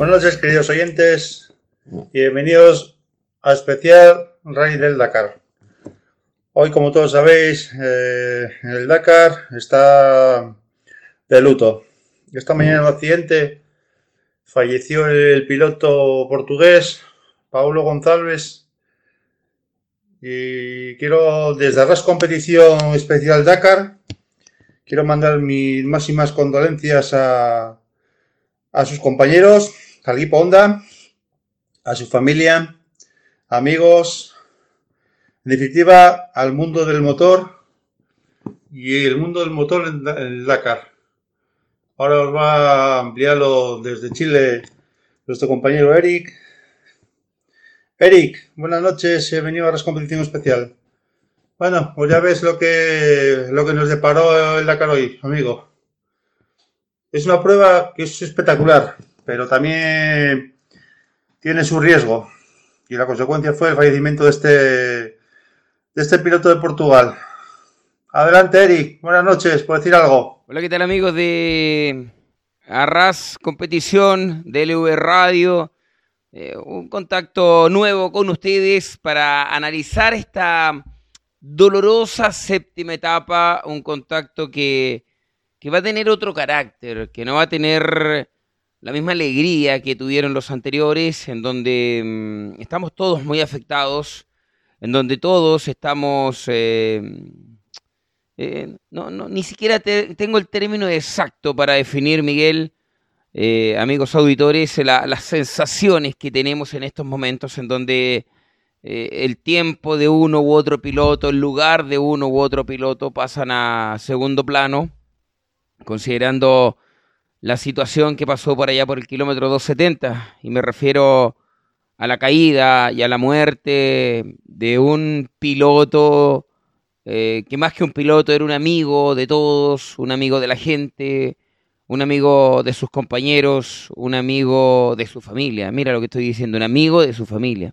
Buenas noches, queridos oyentes, y bienvenidos a especial Rally del Dakar. Hoy, como todos sabéis, eh, el Dakar está de luto. Esta mañana en el accidente falleció el piloto portugués Paulo González y quiero desde RAS Competición Especial Dakar quiero mandar mis máximas condolencias a, a sus compañeros, al equipo Honda, a su familia, amigos, en definitiva al mundo del motor y el mundo del motor en, en Dakar. Ahora os va a ampliarlo desde Chile nuestro compañero Eric. Eric, buenas noches, bienvenido a la competición especial. Bueno, pues ya ves lo que, lo que nos deparó el Dakar hoy, amigo. Es una prueba que es espectacular, pero también tiene su riesgo. Y la consecuencia fue el fallecimiento de este, de este piloto de Portugal. Adelante, Eric. Buenas noches, por decir algo. Hola, ¿qué tal, amigos de Arras Competición, DLV Radio? Eh, un contacto nuevo con ustedes para analizar esta dolorosa séptima etapa, un contacto que, que va a tener otro carácter, que no va a tener la misma alegría que tuvieron los anteriores, en donde mm, estamos todos muy afectados, en donde todos estamos... Eh, eh, no, no, ni siquiera te- tengo el término exacto para definir, Miguel, eh, amigos auditores, la- las sensaciones que tenemos en estos momentos en donde eh, el tiempo de uno u otro piloto, el lugar de uno u otro piloto pasan a segundo plano, considerando la situación que pasó por allá por el kilómetro 270, y me refiero a la caída y a la muerte de un piloto eh, que más que un piloto era un amigo de todos, un amigo de la gente, un amigo de sus compañeros, un amigo de su familia. Mira lo que estoy diciendo, un amigo de su familia.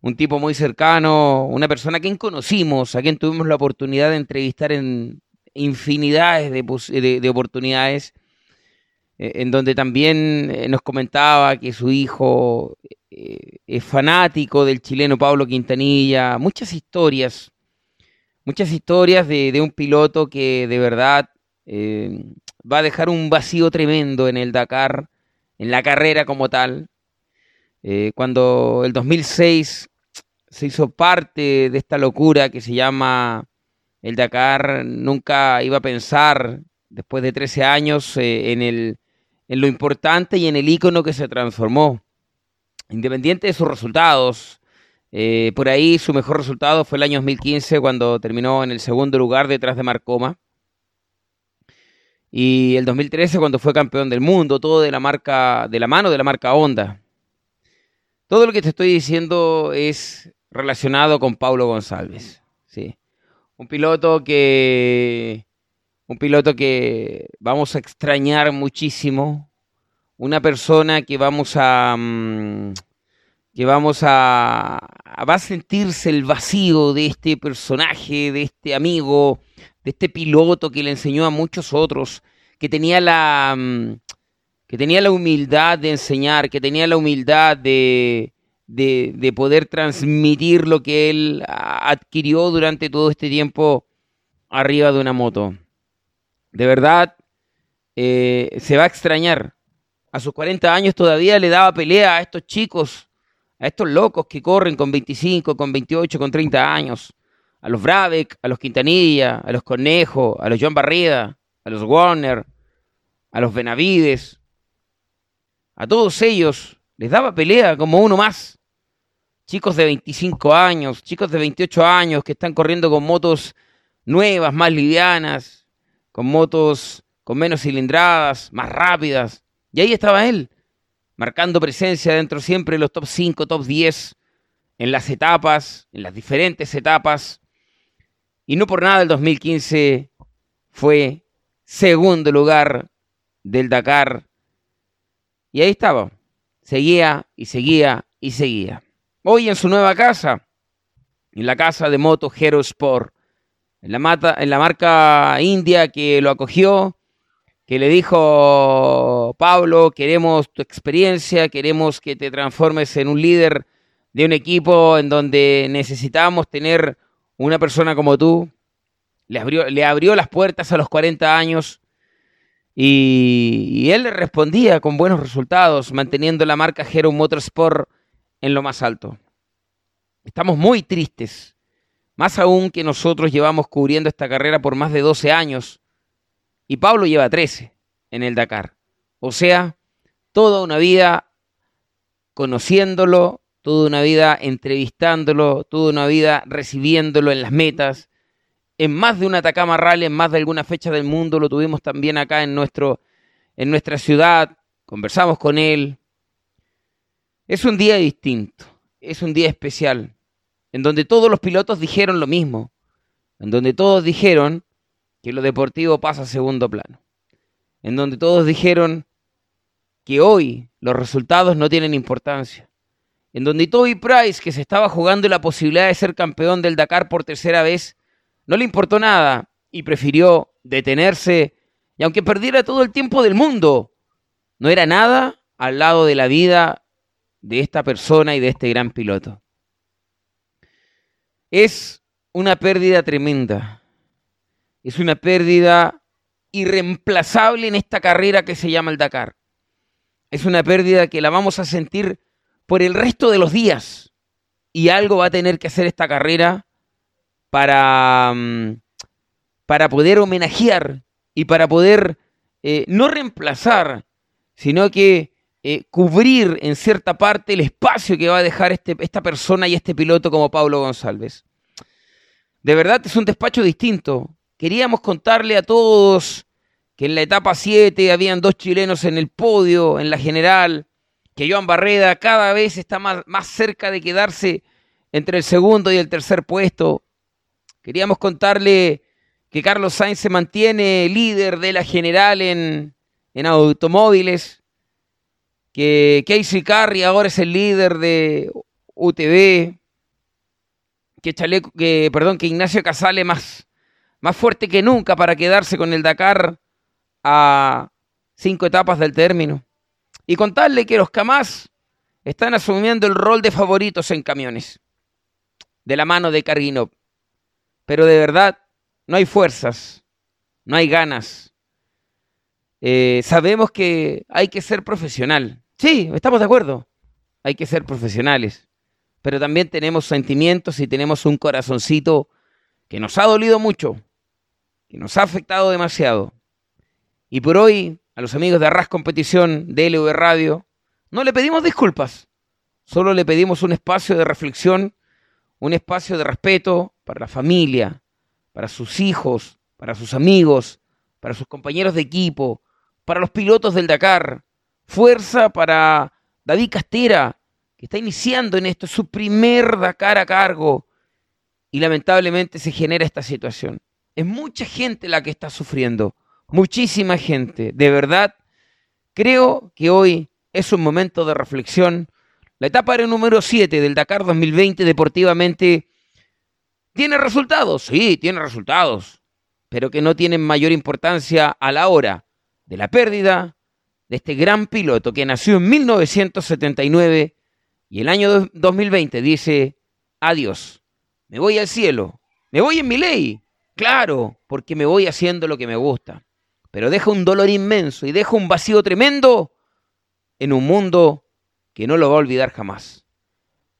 Un tipo muy cercano, una persona a quien conocimos, a quien tuvimos la oportunidad de entrevistar en infinidades de, oportunidades, en donde también eh, nos comentaba que su hijo eh, es fanático del chileno Pablo Quintanilla, muchas historias, muchas historias de, de un piloto que de verdad eh, va a dejar un vacío tremendo en el Dakar, en la carrera como tal. Eh, cuando el 2006 se hizo parte de esta locura que se llama el Dakar, nunca iba a pensar, después de 13 años, eh, en, el, en lo importante y en el ícono que se transformó. Independiente de sus resultados, eh, por ahí su mejor resultado fue el año 2015 cuando terminó en el segundo lugar detrás de Marcoma. Y el 2013 cuando fue campeón del mundo, todo de la marca, de la mano de la marca Honda. Todo lo que te estoy diciendo es relacionado con Paulo González. Sí. Un piloto que. Un piloto que vamos a extrañar muchísimo. Una persona que vamos a. mm, que vamos a, va a sentirse el vacío de este personaje, de este amigo, de este piloto que le enseñó a muchos otros, que tenía la mm, que tenía la humildad de enseñar, que tenía la humildad de, de, de poder transmitir lo que él adquirió durante todo este tiempo arriba de una moto. De verdad, eh, se va a extrañar. A sus 40 años todavía le daba pelea a estos chicos, a estos locos que corren con 25, con 28, con 30 años. A los Brabeck, a los Quintanilla, a los Cornejo, a los John Barreda, a los Warner, a los Benavides. A todos ellos les daba pelea como uno más. Chicos de 25 años, chicos de 28 años que están corriendo con motos nuevas, más livianas, con motos con menos cilindradas, más rápidas. Y ahí estaba él, marcando presencia dentro siempre de los top 5, top 10, en las etapas, en las diferentes etapas. Y no por nada el 2015 fue segundo lugar del Dakar. Y ahí estaba, seguía y seguía y seguía. Hoy en su nueva casa, en la casa de Moto Hero Sport, en la, marca india que lo acogió, que le dijo, Pablo, queremos tu experiencia, queremos que te transformes en un líder de un equipo en donde necesitamos tener una persona como tú. Le abrió, le abrió las puertas a los 40 años y, y él le respondía con buenos resultados, manteniendo la marca Hero Motorsport en lo más alto. Estamos muy tristes, más aún que nosotros llevamos cubriendo esta carrera por más de 12 años y Pablo lleva 13 en el Dakar. O sea, toda una vida conociéndolo, toda una vida entrevistándolo, toda una vida recibiéndolo en las metas. En más de un Atacama Rally, en más de alguna fecha del mundo, lo tuvimos también acá en, nuestro, en nuestra ciudad, conversamos con él. Es un día distinto, es un día especial, en donde todos los pilotos dijeron lo mismo, en donde todos dijeron que lo deportivo pasa a segundo plano, en donde todos dijeron que hoy los resultados no tienen importancia, en donde Toby Price, que se estaba jugando la posibilidad de ser campeón del Dakar por tercera vez, no le importó nada y prefirió detenerse, y aunque perdiera todo el tiempo del mundo, no era nada al lado de la vida de esta persona y de este gran piloto. Es una pérdida tremenda es una pérdida irreemplazable en esta carrera que se llama el Dakar. Es una pérdida que la vamos a sentir por el resto de los días. Y algo va a tener que hacer esta carrera para, mm, para poder homenajear y para poder eh, no reemplazar, sino que eh, cubrir en cierta parte el espacio que va a dejar este, esta persona y este piloto como Pablo González. De verdad es un despacho distinto, Queríamos contarle a todos que en la etapa 7 habían dos chilenos en el podio, en la general, que Joan Barreda cada vez está más, más cerca de quedarse entre el segundo y el tercer puesto. Queríamos contarle que Carlos Sainz se mantiene líder de la general en, en automóviles, que Casey Carry ahora es el líder de UTV, que, Chaleco, que, perdón, que Ignacio Casale más, más fuerte que nunca para quedarse con el Dakar a cinco etapas del término. Y contarle que los Kamaz están asumiendo el rol de favoritos en camiones, de la mano de Karginov. Pero de verdad, no hay fuerzas, no hay ganas. Eh, sabemos que hay que ser profesional. Sí, estamos de acuerdo. Hay que ser profesionales. Pero también tenemos sentimientos y tenemos un corazoncito que nos ha dolido mucho que nos ha afectado demasiado. Y por hoy, a los amigos de Arras Competición de LV Radio, no le pedimos disculpas, solo le pedimos un espacio de reflexión, un espacio de respeto para la familia, para sus hijos, para sus amigos, para sus compañeros de equipo, para los pilotos del Dakar. Fuerza para David Castera, que está iniciando en esto su primer Dakar a cargo. Y lamentablemente se genera esta situación. Es mucha gente la que está sufriendo, muchísima gente. De verdad, creo que hoy es un momento de reflexión. La etapa era número 7 del Dakar 2020 deportivamente tiene resultados, sí, tiene resultados, pero que no tienen mayor importancia a la hora de la pérdida de este gran piloto que nació en 1979 y el año 2020 dice, adiós, me voy al cielo, me voy en mi ley, Claro, porque me voy haciendo lo que me gusta. Pero deja un dolor inmenso y deja un vacío tremendo en un mundo que no lo va a olvidar jamás.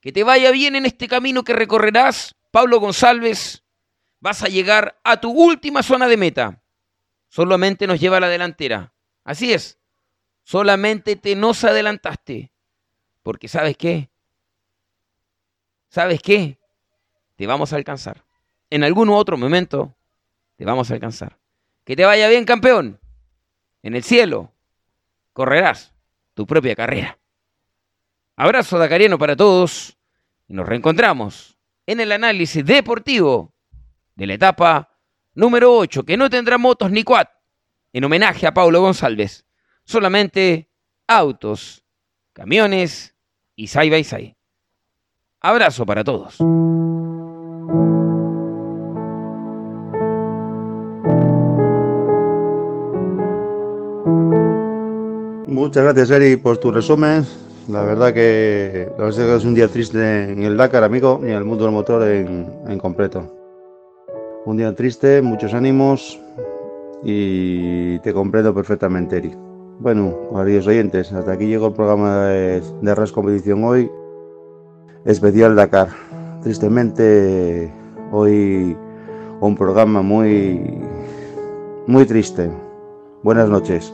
Que te vaya bien en este camino que recorrerás, Pablo González. Vas a llegar a tu última zona de meta. Solamente nos lleva a la delantera. Así es. Solamente te nos adelantaste. Porque sabes qué? ¿Sabes qué? Te vamos a alcanzar en algún otro momento te vamos a alcanzar. Que te vaya bien, campeón. En el cielo correrás tu propia carrera. Abrazo dacariano para todos y nos reencontramos en el análisis deportivo de la etapa número 8, que no tendrá motos ni quad, en homenaje a Paulo González. Solamente autos, camiones y side by side. Abrazo para todos. muchas gracias Eri por tu resumen. La verdad que es un día triste en el Dakar, amigo, y en el mundo del motor en, en completo. Un día triste, muchos ánimos y te comprendo perfectamente, Eri. Bueno, queridos oyentes, hasta aquí llegó el programa de, de Competición hoy, especial Dakar. Tristemente, hoy un programa muy, muy triste. Buenas noches.